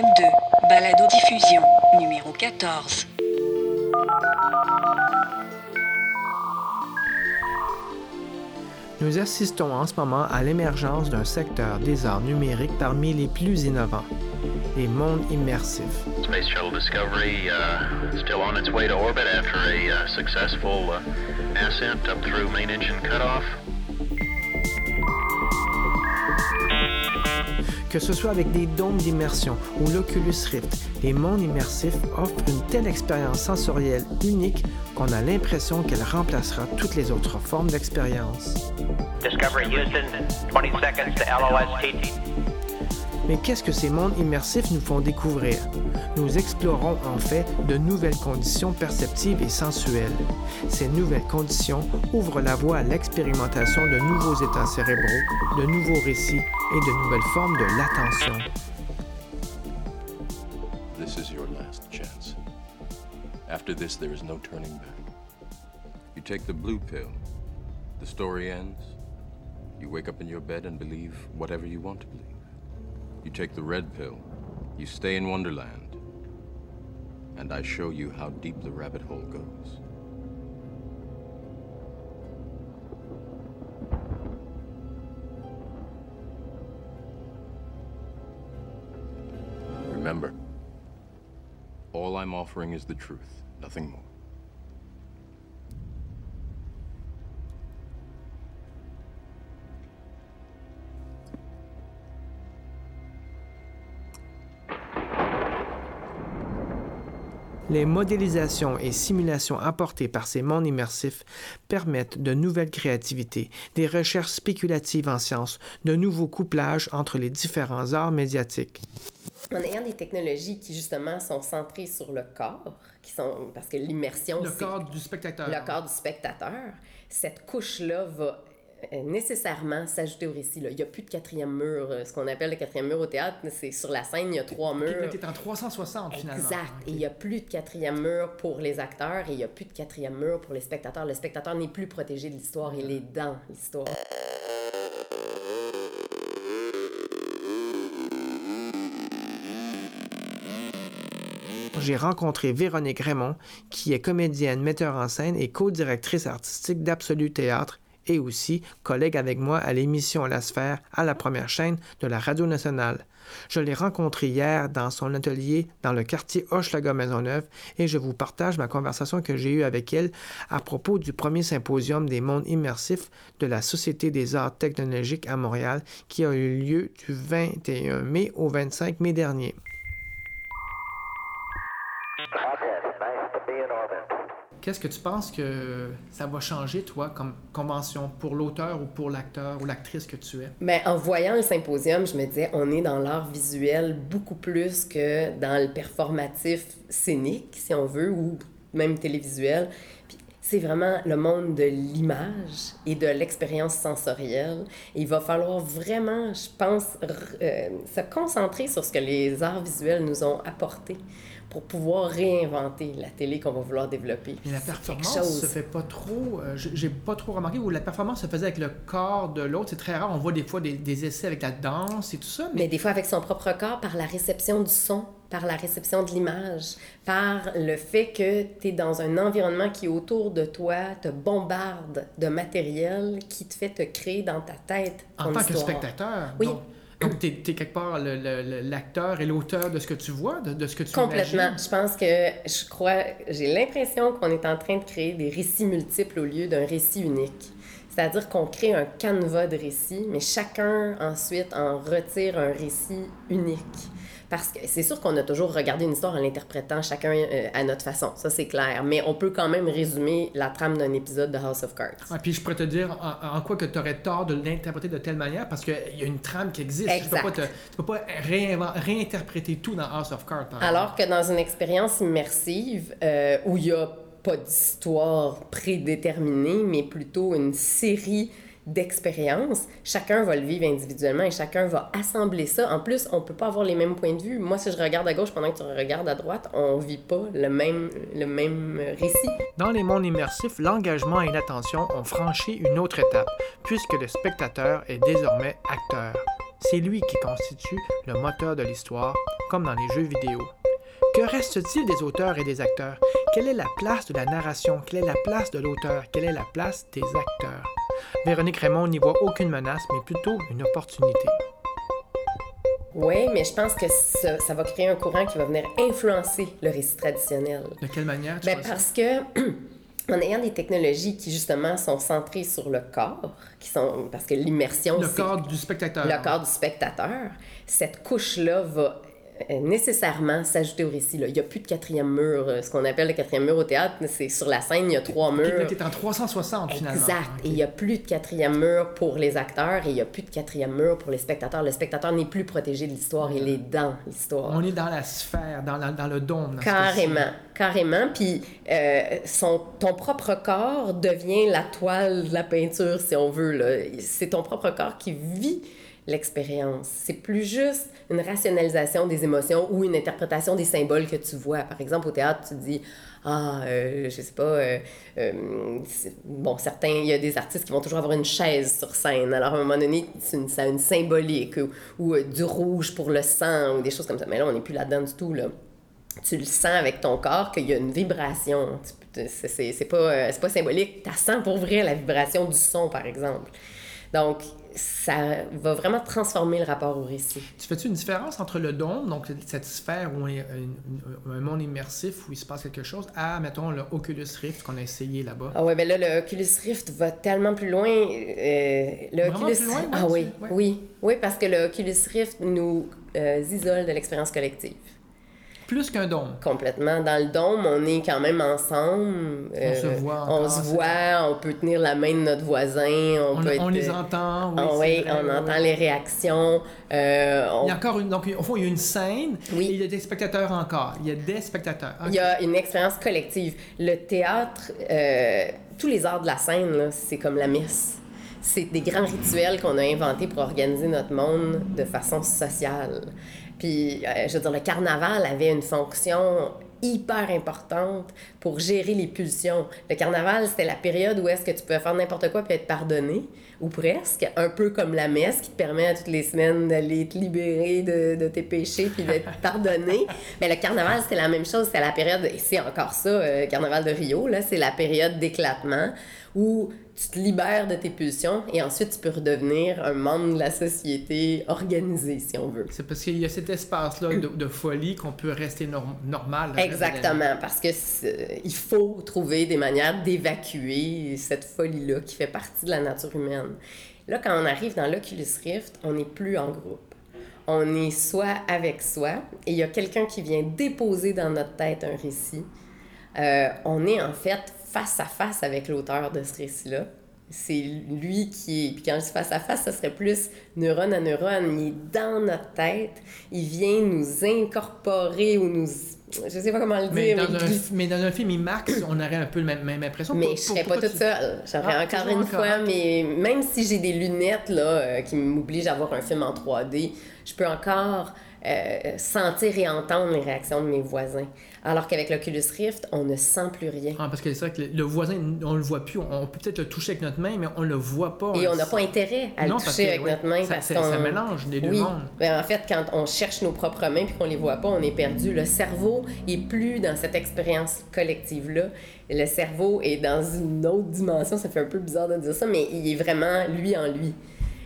M2, balado diffusion, numéro 14. Nous assistons en ce moment à l'émergence d'un secteur des arts numériques parmi les plus innovants, les mondes immersifs. Space Shuttle Discovery uh, still on its way to orbit after a uh, successful uh, ascent up through main engine cutoff. Que ce soit avec des dômes d'immersion ou l'Oculus Rift, les mondes immersifs offrent une telle expérience sensorielle unique qu'on a l'impression qu'elle remplacera toutes les autres formes d'expérience. Discovery Houston, 20 seconds to Mais qu'est-ce que ces mondes immersifs nous font découvrir? Nous explorons en fait de nouvelles conditions perceptives et sensuelles. Ces nouvelles conditions ouvrent la voie à l'expérimentation de nouveaux états cérébraux, de nouveaux récits et de nouvelles formes de l'attention. This is your last chance. After this, there is no turning back. You take the blue pill, the story ends. You wake up in your bed and believe whatever you want to believe. You take the red pill, you stay in Wonderland, and I show you how deep the rabbit hole goes. Remember, all I'm offering is the truth, nothing more. Les modélisations et simulations apportées par ces mondes immersifs permettent de nouvelles créativités, des recherches spéculatives en sciences, de nouveaux couplages entre les différents arts médiatiques. En ayant des technologies qui justement sont centrées sur le corps, qui sont parce que l'immersion, Le corps du spectateur. le corps du spectateur, cette couche-là va euh, nécessairement s'ajouter au récit. là. Il n'y a plus de quatrième mur. Euh, Ce qu'on appelle le quatrième mur au théâtre, c'est sur la scène, il y a trois murs. T'es en 360 finalement. Exact. Et il n'y a plus de quatrième mur pour les acteurs et il n'y a plus de quatrième mur pour les spectateurs. Le spectateur n'est plus protégé de l'histoire, il est dans l'histoire. J'ai rencontré Véronique Raymond, qui est comédienne, metteur en scène et co-directrice artistique d'Absolu Théâtre et aussi collègue avec moi à l'émission La Sphère à la première chaîne de la Radio nationale. Je l'ai rencontrée hier dans son atelier dans le quartier Hochelaga-Maisonneuve et je vous partage ma conversation que j'ai eue avec elle à propos du premier symposium des mondes immersifs de la Société des arts technologiques à Montréal qui a eu lieu du 21 mai au 25 mai dernier. Qu'est-ce que tu penses que ça va changer, toi, comme convention, pour l'auteur ou pour l'acteur ou l'actrice que tu es? Mais en voyant le symposium, je me disais, on est dans l'art visuel beaucoup plus que dans le performatif scénique, si on veut, ou même télévisuel. C'est vraiment le monde de l'image et de l'expérience sensorielle. Il va falloir vraiment, je pense, euh, se concentrer sur ce que les arts visuels nous ont apporté pour pouvoir réinventer la télé qu'on va vouloir développer. Mais la performance chose. se fait pas trop. euh, j'ai- pas trop remarqué où la performance se faisait avec le corps de l'autre. C'est très rare. On voit des fois des, des essais avec la danse et tout ça. Mais Mais, des fois avec son propre corps, par la réception du son, par la réception de l'image, par le fait que tu es dans un environnement qui autour de toi te bombarde de matériel qui te fait te créer dans ta tête en ton tant que spectateur. Oui. Donc, donc t'es es quelque part l'acteur et l'auteur de ce que tu vois, de, de ce que tu Complètement. imagines. Je pense que je crois, j'ai l'impression qu'on est en train de créer des récits multiples au lieu d'un récit unique. C'est-à-dire qu'on crée un canevas de récits, mais chacun ensuite en retire un récit unique. Parce que c'est sûr qu'on a toujours regardé une histoire en l'interprétant chacun euh, à notre façon, ça c'est clair. Mais on peut quand même résumer la trame d'un épisode de House of Cards. Ouais, puis je pourrais te dire en, en quoi que tu aurais tort de l'interpréter de telle manière parce qu'il y a une trame qui existe. Tu peux Exact. pas, te- tu peux pas réinterpréter tout dans House of Cards. par exemple. Alors que dans une expérience immersive euh, où il n'y a pas d'histoire prédéterminée, mais plutôt une série d'expériences, chacun va le vivre individuellement et chacun va assembler ça. En plus, on peut pas avoir les mêmes points de vue. Moi, si je regarde à gauche pendant que tu regardes à droite, on vit pas le même, le même récit. Dans les mondes immersifs, l'engagement et l'attention ont franchi une autre étape, puisque le spectateur est désormais acteur. C'est lui qui constitue le moteur de l'histoire, comme dans les jeux vidéo. Que reste-t-il des auteurs et des acteurs? Quelle est la place de la narration? Quelle est la place de l'auteur? Quelle est la place des acteurs? Véronique Raymond n'y voit aucune menace, mais plutôt une opportunité. Oui, mais je pense que ça, ça va créer un courant qui va venir influencer le récit traditionnel. De quelle manière tu Ben, parce que en ayant des technologies qui justement sont centrées sur le corps, qui sont parce que l'immersion Le c'est corps du spectateur. le corps du spectateur, cette couche-là va euh, nécessairement s'ajouter au récit. là. Il n'y a plus de quatrième mur. Euh, Ce qu'on appelle le quatrième mur au théâtre, c'est sur la scène, il y a trois murs. T'es en 360 finalement. Exact. Et il n'y a plus de quatrième mur pour les acteurs et il n'y a plus de quatrième mur pour les spectateurs. Le spectateur n'est plus protégé de l'histoire, il est dans l'histoire. On est dans la sphère, dans, la- dans le dôme. dans Carrément, carrément. Puis euh, son, ton propre corps devient la toile de la peinture, si on veut. C'est ton propre corps qui vit l'expérience. C'est plus juste une rationalisation des émotions ou une interprétation des symboles que tu vois. Par exemple, au théâtre, tu dis ah, euh, je sais pas, euh, euh, bon, certains, il y a des artistes qui vont toujours avoir une chaise sur scène. Alors, à un moment donné, une, ça a une symbolique ou, du rouge pour le sang ou des choses comme ça. Mais là, on n'est plus là-dedans du tout, là tu le sens avec ton corps qu'il y a une vibration. C'est pas, pas symbolique. Tu sens pour vrai la vibration du son, par exemple. Donc, ça va vraiment transformer le rapport au récit. Tu fais-tu une différence entre le dôme, donc cette sphère où il un, un monde immersif où il se passe quelque chose, à, mettons, le Oculus Rift qu'on a essayé là-bas? Ah ouais, ben là, le Oculus Rift va tellement plus loin. euh, le Vraiment Oculus... plus loin, ah oui, ouais. oui. Oui, parce que le Oculus Rift nous euh, isole de l'expérience collective. Plus qu'un dôme. Complètement. Dans le dôme, on est quand même ensemble. On se voit On se voit, on peut tenir la main de notre voisin. On, On, peut on être- les entend, oui. Ah oui, on oui, entend les réactions. euh, on- Il y a encore une. Donc, au fond, il y a une scène Oui. et il y a des spectateurs encore. Il y a des spectateurs. Il y a une expérience collective. Le théâtre, euh, tous les arts de la scène, c'est comme la messe. C'est des grands rituels qu'on a inventés pour organiser notre monde de façon sociale. Puis, euh, je veux dire, le carnaval avait une fonction hyper importante pour gérer les pulsions. Le carnaval, c'était la période où est-ce que tu pouvais faire n'importe quoi puis être pardonné, ou presque, un peu comme la messe qui te permet à toutes les semaines d'aller te libérer de, de tes péchés puis d'être pardonné. Mais le carnaval, c'était la même chose. C'était la période, et c'est encore ça, euh, carnaval de Rio, là, c'est la période d'éclatement où tu te libères de tes pulsions et ensuite tu peux redevenir un membre de la société organisée, si on veut. C'est parce qu'il y a cet espace-là de, de folie qu'on peut rester norm- normal. Exactement, parce que il faut trouver des manières d'évacuer cette folie-là qui fait partie de la nature humaine. Là, quand on arrive dans l'Oculus Rift, on n'est plus en groupe. On est soit avec soi, et il y a quelqu'un qui vient déposer dans notre tête un récit. Euh, on est en fait face à face avec l'auteur de ce récit-là. C'est lui qui est. Puis quand je dis face à face, ça serait plus neurone à neurone. Il est dans notre tête. Il vient nous incorporer ou nous. Je sais pas comment le Mais dire. dans, un, mais- dans un film IMAX, on aurait un peu la même, même impression. mais Pour- je serais pas toute tu- seule. J'aurais Ah, encore une encore. fois, mais même si j'ai des lunettes là, euh, qui m'obligent à voir un film en 3D, je peux encore euh, sentir et entendre les réactions de mes voisins. Alors qu'avec l'Oculus Rift, on ne sent plus rien. Ah, parce que c'est vrai que le, voisin, on le voit plus. On, peut peut-être le toucher avec notre main, mais on le voit pas. Et on n'a pas intérêt à Non, le toucher que, avec ouais, notre main ça- parce ça mélange les deux oui. mondes. Ben, en fait, quand on cherche nos propres mains puis qu'on les voit pas, on est perdu. Le cerveau est plus dans cette expérience collective-là. Le cerveau est dans une autre dimension. Ça fait un peu bizarre de dire ça, mais il est vraiment lui en lui.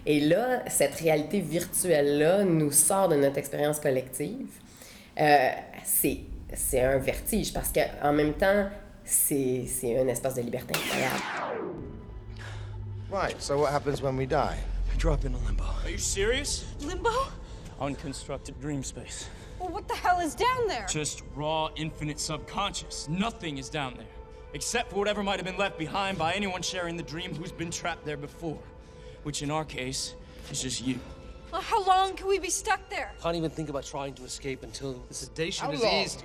Et là, cette réalité virtuelle-là nous sort de notre expérience collective. Euh, c'est, c'est un vertige parce qu'en même temps, c'est, c'est un espace de liberté incroyable. Right, so what happens when we die? Drop into limbo. Are you serious? Limbo? Unconstructed dream space. Well, what the hell is down there? Just raw, infinite subconscious. Nothing is down there. Except for whatever might have been left behind by anyone sharing the dream who's been trapped there before. Which in our case is just you. Well, how long can we be stuck there? Can't even think about trying to escape until the sedation How is long, eased.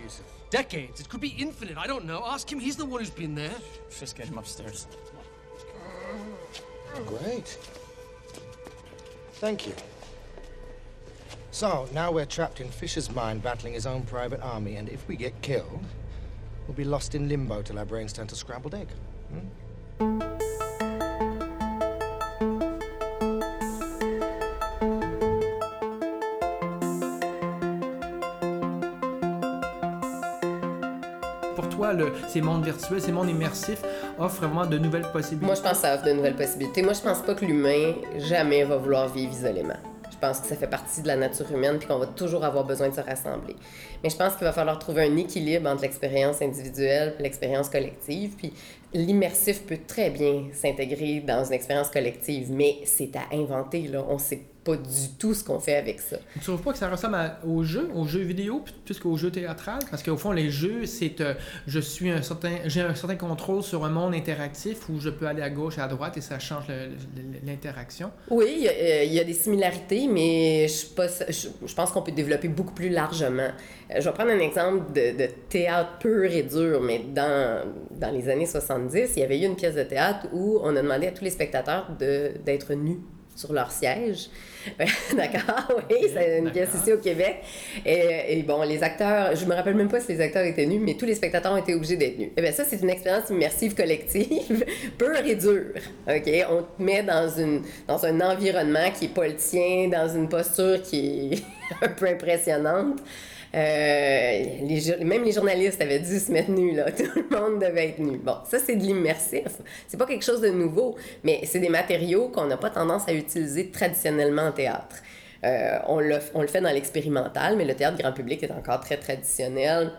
Decades. It could be infinite. I don't know. Ask him. He's the one who's been there. Just get him upstairs. Great. Thank you. So, now we're trapped in Fisher's mind battling his own private army, and if we get killed, we'll be lost in limbo till our brains turn to scrambled egg. Hmm? Ces mondes virtuels, ces mondes immersifs offrent vraiment de nouvelles possibilités? Moi, je pense que ça offre de nouvelles possibilités. Moi, je pense pas que l'humain jamais va vouloir vivre isolément. Je pense que ça fait partie de la nature humaine puis qu'on va toujours avoir besoin de se rassembler. Mais je pense qu'il va falloir trouver un équilibre entre l'expérience individuelle et l'expérience collective. Puis l'immersif peut très bien s'intégrer dans une expérience collective, mais c'est à inventer. Là. On sait pas du tout ce qu'on fait avec ça. Tu trouves pas que ça ressemble à- aux jeux, aux jeux vidéo plus qu'aux jeux théâtrales? Parce qu'au fond, les jeux, c'est euh, je suis un certain, j'ai un certain contrôle sur un monde interactif où je peux aller à gauche et à droite et ça change l'interaction. Oui, il y, a, euh, il y a des similarités, mais je, pas- je, je pense qu'on peut développer beaucoup plus largement. Euh, Je vais prendre un exemple de, de théâtre pur et dur, mais dans, dans les années 70, il y avait eu une pièce de théâtre où on a demandé à tous les spectateurs d'être nus sur leur siège. D'accord, oui, c'est une pièce ici au Québec. Et, et bon, les acteurs, je me rappelle même pas si les acteurs étaient nus, mais tous les spectateurs ont été obligés d'être nus. Et bien ça, c'est une expérience immersive collective, pure et dure. OK? On te met dans, une, dans un environnement qui est pas le tien, dans une posture qui est un peu impressionnante. Euh, même les journalistes avaient dû se mettre nus, là. Tout le monde devait être nu. Bon, ça, c'est de l'immersif. C'est pas quelque chose de nouveau, mais c'est des matériaux qu'on n'a pas tendance à utiliser traditionnellement en théâtre. Euh, on le fait dans l'expérimental, mais le théâtre grand public est encore très traditionnel.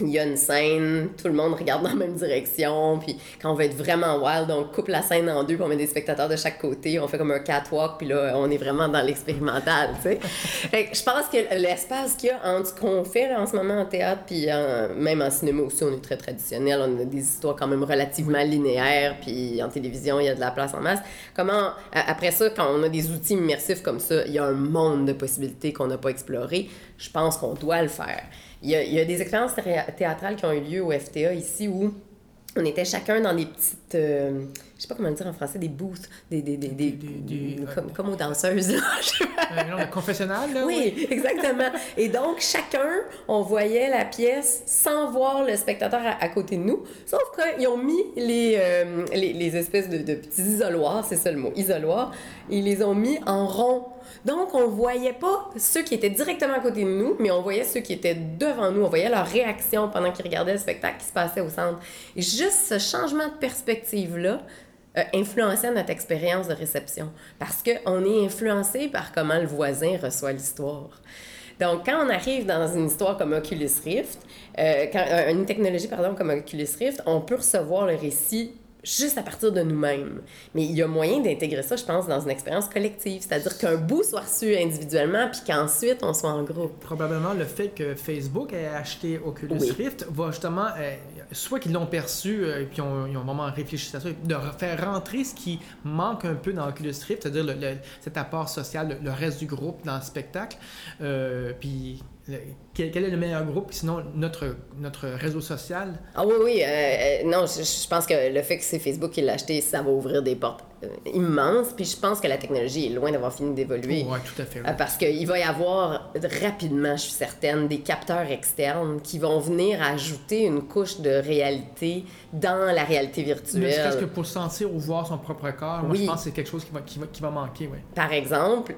Il y a une scène, tout le monde regarde dans la même direction, puis quand on veut être vraiment wild, on coupe la scène en deux, puis on met des spectateurs de chaque côté, on fait comme un catwalk, puis là, on est vraiment dans l'expérimental, tu sais. Fait que je pense que l'espace qu'il y a entre ce qu'on fait là, en ce moment en théâtre, puis en- même en cinéma aussi, on est très traditionnel, on a des histoires quand même relativement linéaires, puis en télévision, il y a de la place en masse. Comment, après ça, quand on a des outils immersifs comme ça, il y a un monde de possibilités qu'on n'a pas exploré, je pense qu'on doit le faire. Il y, a, des expériences thé- théâtrales qui ont eu lieu au FTA ici où on était chacun dans des petites. Euh, je sais pas comment dire en français, des booths, des. des, des, des- comme, comme aux danseuses, là. De confessionnal, là? Oui, exactement. Et donc, chacun, on voyait la pièce sans voir le spectateur à, à côté de nous. Sauf qu'ils ont mis les, euh, les, les espèces de, de petits isoloirs, c'est ça le mot, isoloirs, ils les ont mis en rond. Donc, on voyait pas ceux qui étaient directement à côté de nous, mais on voyait ceux qui étaient devant nous. On voyait leur réaction pendant qu'ils regardaient le spectacle qui se passait au centre. Et juste ce changement de perspective-là, euh, notre expérience de réception. Parce qu'on est influencé par comment le voisin reçoit l'histoire. Donc, quand on arrive dans une histoire comme Oculus Rift, euh, euh, une technologie pardon, comme Oculus Rift, on peut recevoir le récit juste à partir de nous-mêmes. Mais il y a moyen d'intégrer ça, je pense, dans une expérience collective. C'est-à-dire qu'un bout soit reçu individuellement, puis qu'ensuite on soit en groupe. Probablement le fait que Facebook ait acheté Oculus Oui. Rift va justement, euh, soit qu'ils l'ont perçu euh, et puis ont- ils ont vraiment réfléchi à ça, de faire rentrer ce qui manque un peu dans Oculus Rift, c'est-à-dire le- le- cet apport social, le, le reste du groupe dans le spectacle. Euh, puis le- quel, quel est le meilleur groupe Sinon, notre, notre réseau social? Ah oui, oui. euh, euh, non, je, je pense que le fait que c'est Facebook qui l'a acheté, ça va ouvrir des portes euh, immenses. Puis je pense que la technologie est loin d'avoir fini d'évoluer. Oui, tout à fait. oui. Euh, Parce qu'il va y avoir rapidement, je suis certaine, des capteurs externes qui vont venir ajouter une couche de réalité dans la réalité Ne serait-ce que virtuelle. pour sentir ou voir son propre corps, moi Oui. je pense que c'est quelque chose qui va, qui va, qui va manquer. Oui. Par exemple,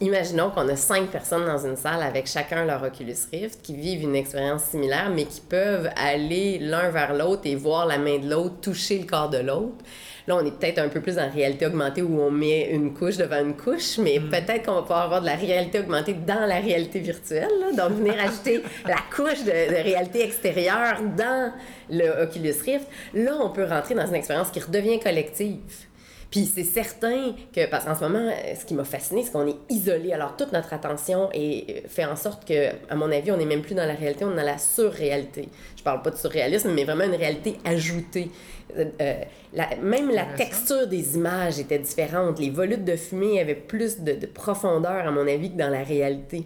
imaginons qu'on a cinq personnes dans une salle avec chacun leur Oculus Rift qui vivent une expérience similaire, mais qui peuvent aller l'un vers l'autre et voir la main de l'autre, toucher le corps de l'autre. Là, on est peut-être un peu plus en réalité augmentée où on met une couche devant une couche, mais peut-être qu'on va pouvoir avoir de la réalité augmentée dans la réalité virtuelle. là. Donc, venir ajouter la couche de, de réalité extérieure dans le Oculus Rift. Là, on peut rentrer dans une expérience qui redevient collective. Puis c'est certain que, parce qu'en ce moment, euh, ce qui m'a fasciné, c'est qu'on est isolé. Alors toute notre attention est, fait en sorte que, à mon avis, on n'est même plus dans la réalité, on est dans la surréalité. Je parle pas de surréalisme, mais vraiment une réalité ajoutée. Euh, euh, la- même la texture des images était différente. Les volutes de fumée avaient plus de, de profondeur, à mon avis, que dans la réalité.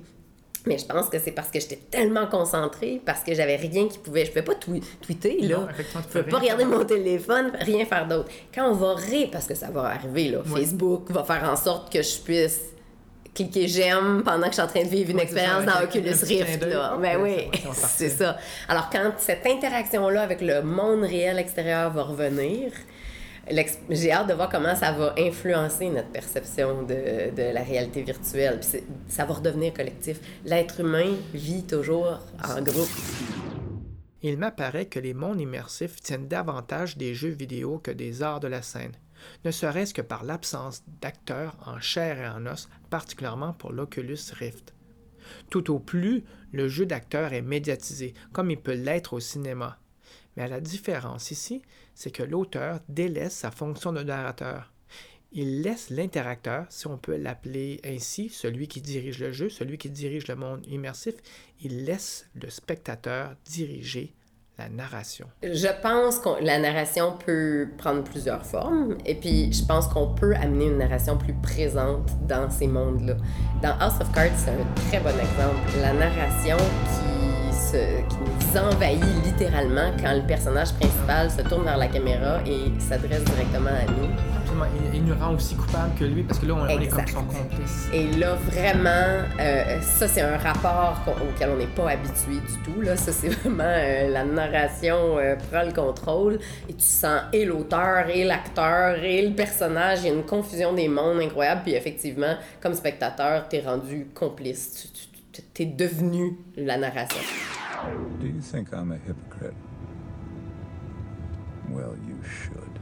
Mais je pense que c'est parce que j'étais tellement concentrée, parce que j'avais rien qui pouvait. Je pouvais pas twi- tweeter, là. Non, je pouvais pas regarder mon téléphone, rien faire d'autre. Quand on va ré, parce que ça va arriver, là. Facebook va faire en sorte que je puisse cliquer j'aime pendant que je suis en train de vivre une Ouais, expérience ça, dans Oculus Rift, là. Ben oui, c'est ça. Alors, quand cette interaction-là avec le monde réel extérieur va revenir, j'ai hâte de voir comment ça va influencer notre perception de, la réalité virtuelle. Ça va redevenir collectif. L'être humain vit toujours en groupe. Il m'apparaît que les mondes immersifs tiennent davantage des jeux vidéo que des arts de la scène, ne serait-ce que par l'absence d'acteurs en chair et en os, particulièrement pour l'Oculus Rift. Tout au plus, le jeu d'acteur est médiatisé, comme il peut l'être au cinéma. Mais la différence ici, c'est que l'auteur délaisse sa fonction de narrateur. Il laisse l'interacteur, si on peut l'appeler ainsi, celui qui dirige le jeu, celui qui dirige le monde immersif, il laisse le spectateur diriger la narration. Je pense que la narration peut prendre plusieurs formes, et puis je pense qu'on peut amener une narration plus présente dans ces mondes-là. Dans House of Cards, c'est un très bon exemple. La narration qui, se, qui nous envahit littéralement quand le personnage principal se tourne vers la caméra et s'adresse directement à nous. Absolument. Il, il nous rend aussi coupable que lui, parce que là, on, on est comme son complice. Et là, vraiment, euh, ça, c'est un rapport auquel on n'est pas habitué du tout. Là. Ça, c'est vraiment euh, la narration euh, prend le contrôle et tu sens et l'auteur, et l'acteur, et le personnage. Il y a une confusion des mondes incroyable. Puis effectivement, comme spectateur, t'es rendu complice. Tu, tu- t'es devenu la narration. Do you think I'm a hypocrite? Well, you should.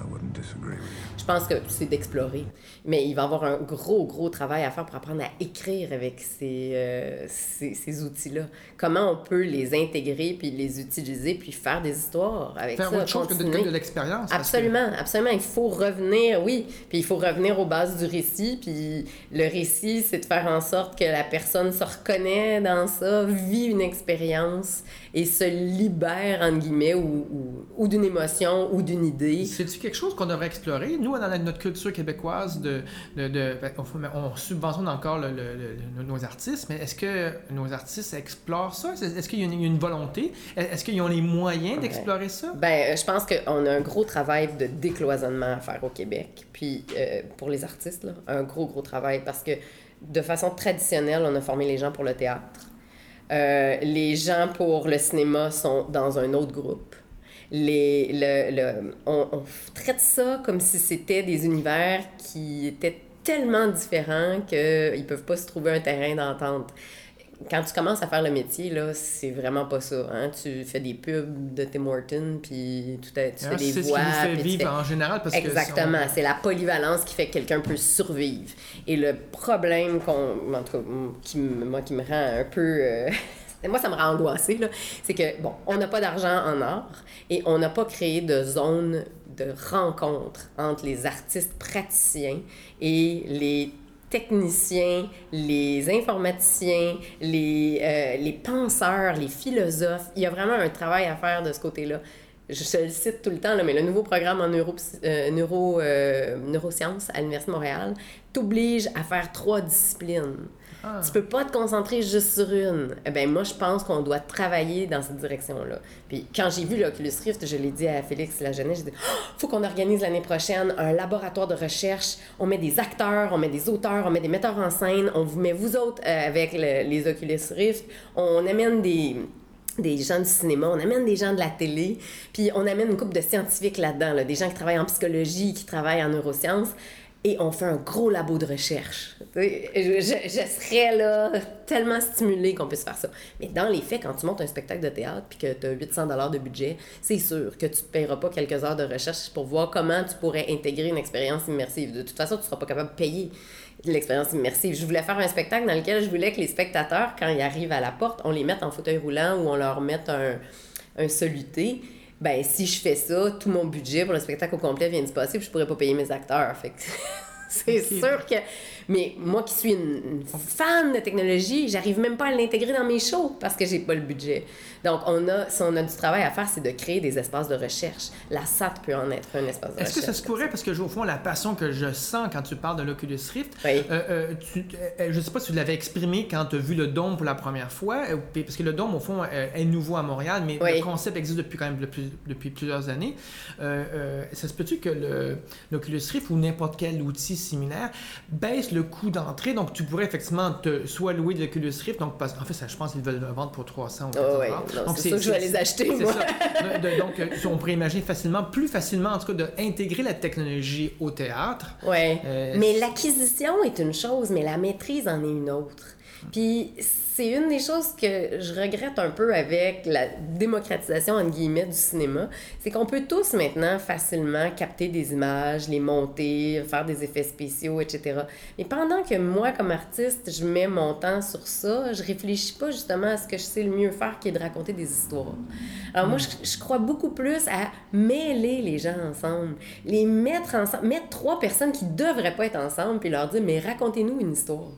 I wouldn't disagree with you. Je pense que c'est d'explorer. Mais il va y avoir un gros, gros travail à faire pour apprendre à écrire avec ces, euh, ces, ces outils-là. Comment on peut les intégrer, puis les utiliser, puis faire des histoires avec Faire ça. autre chose que de, continuer. que de l'expérience. parce que- Absolument, absolument. Il faut revenir, oui. Puis il faut revenir aux bases du récit. Puis le récit, c'est de faire en sorte que la personne se reconnaît dans ça, vit une expérience et se libère, entre guillemets, ou, ou, ou d'une émotion ou d'une idée. C'est-tu quelque chose qu'on devrait explorer? Nous, dans notre culture québécoise, de, de, de- ben, on, on subventionne encore le- le- le- nos artistes, mais est-ce que nos artistes explorent ça? Est- Est-ce qu'il y a une, une volonté? Est-ce qu'ils ont les moyens d'explorer ça? Ben, euh, je pense qu'on a un gros travail de décloisonnement à faire au Québec. Puis, euh, pour les artistes, là, un gros, gros travail. Parce que, de façon traditionnelle, on a formé les gens pour le théâtre. Euh, les gens pour le cinéma sont dans un autre groupe. Les, le, le- on, on traite ça comme si c'était des univers qui étaient tellement différents qu'ils ne peuvent pas se trouver un terrain d'entente. Quand tu commences à faire le métier, là, c'est vraiment pas ça. Hein? Tu fais des pubs de Tim Hortons, puis tu, tu fais des c'est ce qui voix. fait vivre fais- en général, parce que Exactement. si on- C'est la polyvalence qui fait que quelqu'un peut survivre. Et le problème qu'on, en tout cas, qui, moi, qui me rend un peu... euh, Moi, ça me rend angoissée, là. C'est que, bon, on n'a pas d'argent en art et on n'a pas créé de zone de rencontre entre les artistes praticiens et les techniciens, les informaticiens, les, euh, les penseurs, les philosophes. Il y a vraiment un travail à faire de ce côté-là. Je, je le cite tout le temps, là, mais le nouveau programme en neuro, euh, neuro, euh, neurosciences à l'Université de Montréal t'oblige à faire trois disciplines. Ah. Tu peux pas te concentrer juste sur une. Eh ben moi, je pense qu'on doit travailler dans cette direction-là. Puis quand j'ai vu l'Oculus Rift, je l'ai dit à Félix Lagenet, j'ai dit oh, faut qu'on organise l'année prochaine un laboratoire de recherche. On met des acteurs, on met des auteurs, on met des metteurs en scène, on vous met vous autres euh, avec le- les Oculus Rift, on amène des des gens du cinéma, on amène des gens de la télé, puis on amène une couple de scientifiques là-dedans, là, des gens qui travaillent en psychologie, qui travaillent en neurosciences, et on fait un gros labo de recherche. Je, serais là tellement stimulée qu'on puisse faire ça. Mais dans les faits, quand tu montes un spectacle de théâtre puis que tu as 800 de budget, c'est sûr que tu ne te paieras pas quelques heures de recherche pour voir comment tu pourrais intégrer une expérience immersive. De toute façon, tu ne seras pas capable de payer l'expérience immersive. Je voulais faire un spectacle dans lequel je voulais que les spectateurs, quand ils arrivent à la porte, on les mette en fauteuil roulant ou on leur mette un, un soluté. Ben, si je fais ça, tout mon budget pour le spectacle au complet vient de se passer, puis je pourrais pas payer mes acteurs. Fait que c'est sûr que. Mais moi qui suis une, fan de technologie, j'arrive même pas à l'intégrer dans mes shows parce que j'ai pas le budget. Donc, on a, si on a du travail à faire, c'est de créer des espaces de recherche. La SAT peut en être un espace de Est-ce que recherche. ça se pourrait, parce que au fond, la passion que je sens quand tu parles de l'Oculus Rift, Oui. euh, euh, tu, euh, je sais pas si tu l'avais exprimé quand tu as vu le Dôme pour la première fois, euh, parce que le Dôme, au fond, est nouveau à Montréal, mais Oui. le concept existe depuis quand même depuis, depuis plusieurs années. Euh, euh, ça se peut-tu que le- l'Oculus Rift ou n'importe quel outil similaire baisse le coût d'entrée, donc tu pourrais effectivement te, soit louer de l'Oculus Rift, donc parce, en fait, ça, je pense qu'ils veulent le vendre pour 300 ou Oh, 400 ouais, dollars. non, Donc, c'est sûr que je vais les acheter, c'est moi. ça. De- de- donc, euh, on pourrait imaginer facilement, plus facilement en tout cas, d'intégrer la technologie au théâtre. Ouais. Euh, mais l'acquisition est une chose, mais la maîtrise en est une autre. Puis c'est une des choses que je regrette un peu avec la démocratisation, entre guillemets, du cinéma. C'est qu'on peut tous maintenant facilement capter des images, les monter, faire des effets spéciaux, etc. Mais pendant que moi, comme artiste, je mets mon temps sur ça, je réfléchis pas justement à ce que je sais le mieux faire, qui est de raconter des histoires. Alors moi, je, je crois beaucoup plus à mêler les gens ensemble, les mettre ensemble, mettre trois personnes qui devraient pas être ensemble, puis leur dire, mais racontez-nous une histoire.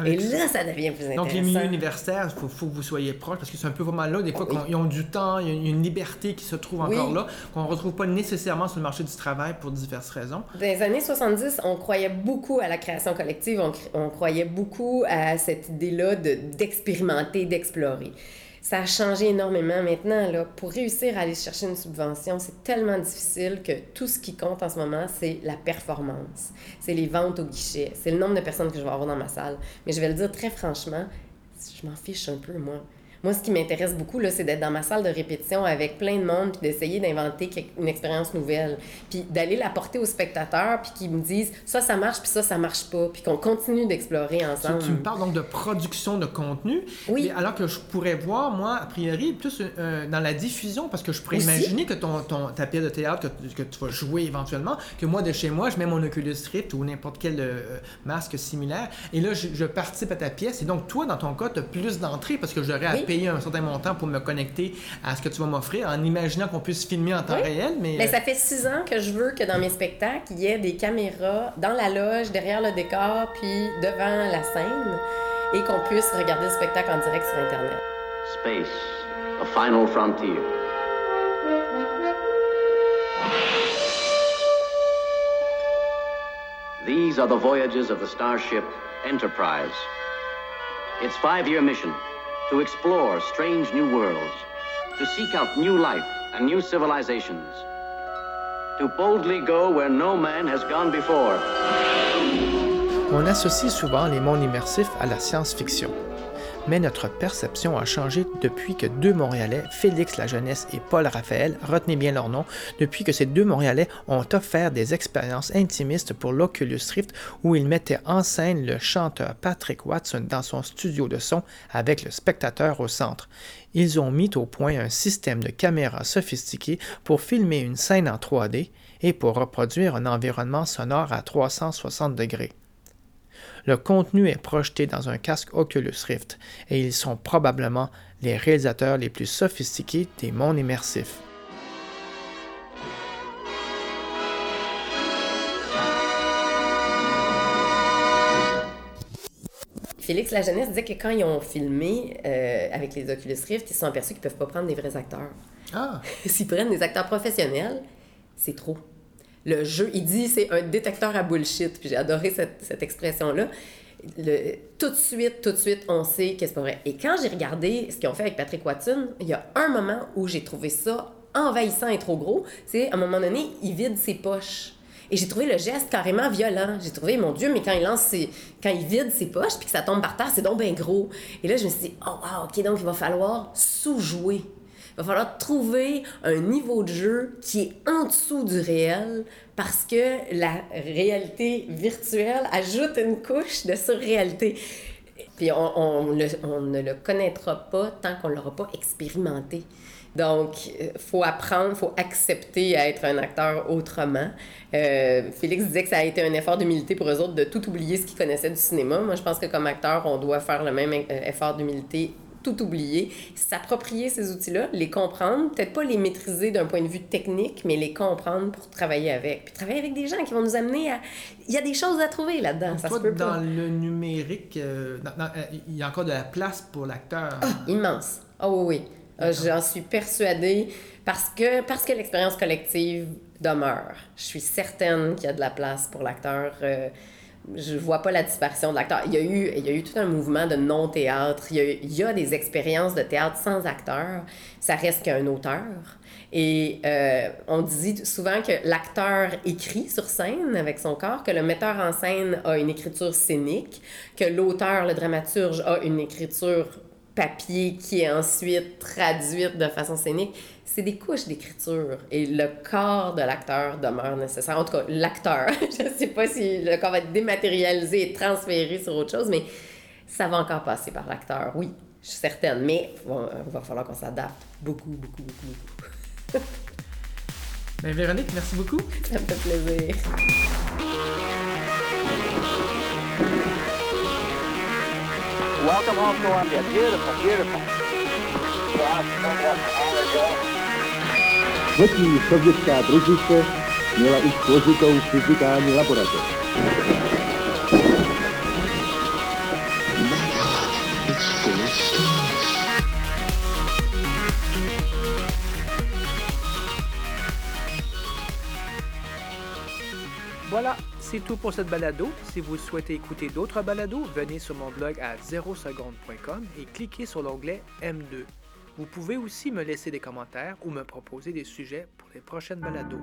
Avec- Et là, ça devient plus intéressant. Donc, les milieux universitaires, il faut, faut que vous soyez proches parce que c'est un peu vraiment là, des fois, Oui. qu'on- ils ont du temps, il y a une- liberté qui se trouve encore là, qu'on ne retrouve pas nécessairement sur le marché du travail pour diverses raisons. Dans les années 70, on croyait beaucoup à la création collective, on, cr- on croyait beaucoup à cette idée-là de- d'expérimenter, d'explorer. Ça a changé énormément maintenant. Là. Pour réussir à aller chercher une subvention, c'est tellement difficile que tout ce qui compte en ce moment, c'est la performance. C'est les ventes au guichet. C'est le nombre de personnes que je vais avoir dans ma salle. Mais je vais le dire très franchement, je m'en fiche un peu, moi. Moi, ce qui m'intéresse beaucoup, là, c'est d'être dans ma salle de répétition avec plein de monde, puis d'essayer d'inventer une expérience nouvelle. Puis d'aller la porter aux spectateurs, puis qu'ils me disent ça, ça marche, puis ça, ça marche pas. Puis qu'on continue d'explorer Tu, ensemble. tu me parles donc de production de contenu, Oui. alors que je pourrais voir, moi, a priori, plus euh, dans la diffusion, parce que je pourrais Aussi. imaginer que ton, ton, ta pièce de théâtre que, que tu vas jouer éventuellement, que moi, de chez moi, je mets mon Oculus Rift ou n'importe quel euh, masque similaire, et là, je, je participe à ta pièce, et donc toi, dans ton cas, tu as plus d'entrées, parce que j'aurais Oui. Payer un certain montant pour me connecter à ce que tu vas m'offrir, en imaginant qu'on puisse filmer en temps Oui. réel, mais... Mais euh, ça fait six ans que je veux que dans mes spectacles, il y ait des caméras dans la loge, derrière le décor, puis devant la scène, et qu'on puisse regarder le spectacle en direct sur Internet. Space, the final frontier. These are the voyages of the starship Enterprise. Its five year mission to explore strange new worlds, to seek out new life and new civilizations, to boldly go where no man has gone before. On associe souvent les mondes immersifs à la science-fiction. Mais notre perception a changé depuis que deux Montréalais, Félix Lajeunesse et Paul Raphaël, retenez bien leur nom, depuis que ces deux Montréalais ont offert des expériences intimistes pour l'Oculus Rift où ils mettaient en scène le chanteur Patrick Watson dans son studio de son avec le spectateur au centre. Ils ont mis au point un système de caméras sophistiqué pour filmer une scène en 3D et pour reproduire un environnement sonore à 360 degrés. Le contenu est projeté dans un casque Oculus Rift et ils sont probablement les réalisateurs les plus sophistiqués des mondes immersifs. Félix Lajeunesse disait que quand ils ont filmé euh, avec les Oculus Rift, ils se sont aperçus qu'ils peuvent pas prendre des vrais acteurs. Ah! S'ils prennent des acteurs professionnels, c'est trop. Le jeu, il dit c'est un détecteur à bullshit. Puis j'ai adoré cette, cette expression-là. Tout de suite, tout de suite, on sait que c'est pas vrai. Et quand j'ai regardé ce qu'ils ont fait avec Patrick Watson, il y a un moment où j'ai trouvé ça envahissant et trop gros. C'est à un moment donné, il vide ses poches. Et j'ai trouvé le geste carrément violent. J'ai trouvé, mon Dieu, mais quand il lance ses... quand il vide ses poches puis que ça tombe par terre, c'est donc bien gros. Et là, je me suis dit, oh wow, ok, donc il va falloir sous-jouer. Va falloir trouver un niveau de jeu qui est en dessous du réel parce que la réalité virtuelle ajoute une couche de surréalité. Puis on, on ne le connaîtra pas tant qu'on ne l'aura pas expérimenté. Donc, faut apprendre, faut accepter à être un acteur autrement. Euh, Félix disait que ça a été un effort d'humilité pour eux autres de tout oublier ce qu'ils connaissaient du cinéma. Moi, je pense que comme acteur, on doit faire le même euh, effort d'humilité tout oublier, s'approprier ces outils-là, les comprendre, peut-être pas les maîtriser d'un point de vue technique, mais les comprendre pour travailler avec. Puis travailler avec des gens qui vont nous amener à... Il y a des choses à trouver là-dedans, ça Toi, se peut dans pas. le numérique, euh, dans- dans- euh, il y a encore de la place pour l'acteur. Immense. Ah oui, oui. Euh, J'en suis persuadée parce que, parce que l'expérience collective demeure. Je suis certaine qu'il y a de la place pour l'acteur. Euh, je vois pas la disparition de l'acteur. Il y, a eu, il y a eu tout un mouvement de non-théâtre. Il, y a- il y a des expériences de théâtre sans acteur. Ça reste qu'un auteur. Et euh, on dit souvent que l'acteur écrit sur scène avec son corps, que le metteur en scène a une écriture scénique, que l'auteur, le dramaturge, a une écriture papier qui est ensuite traduite de façon scénique. C'est des couches d'écriture et le corps de l'acteur demeure nécessaire. En tout cas, l'acteur. Je ne sais pas si le corps va être dématérialisé et transféré sur autre chose, mais ça va encore passer par l'acteur, oui, je suis certaine. Mais il va falloir qu'on s'adapte beaucoup, beaucoup, beaucoup, beaucoup. Ben, Véronique, merci beaucoup. Ça me fait plaisir. Welcome home, Columbia. Beautiful, beautiful. Třetí sovětská družice měla už složitou fyzikální laboratoř. Voilà, c'est tout pour cette balado. Si vous souhaitez écouter d'autres balados, venez sur mon blog à 0seconde.com et cliquez sur l'onglet M2. Vous pouvez aussi me laisser des commentaires ou me proposer des sujets pour les prochaines balados.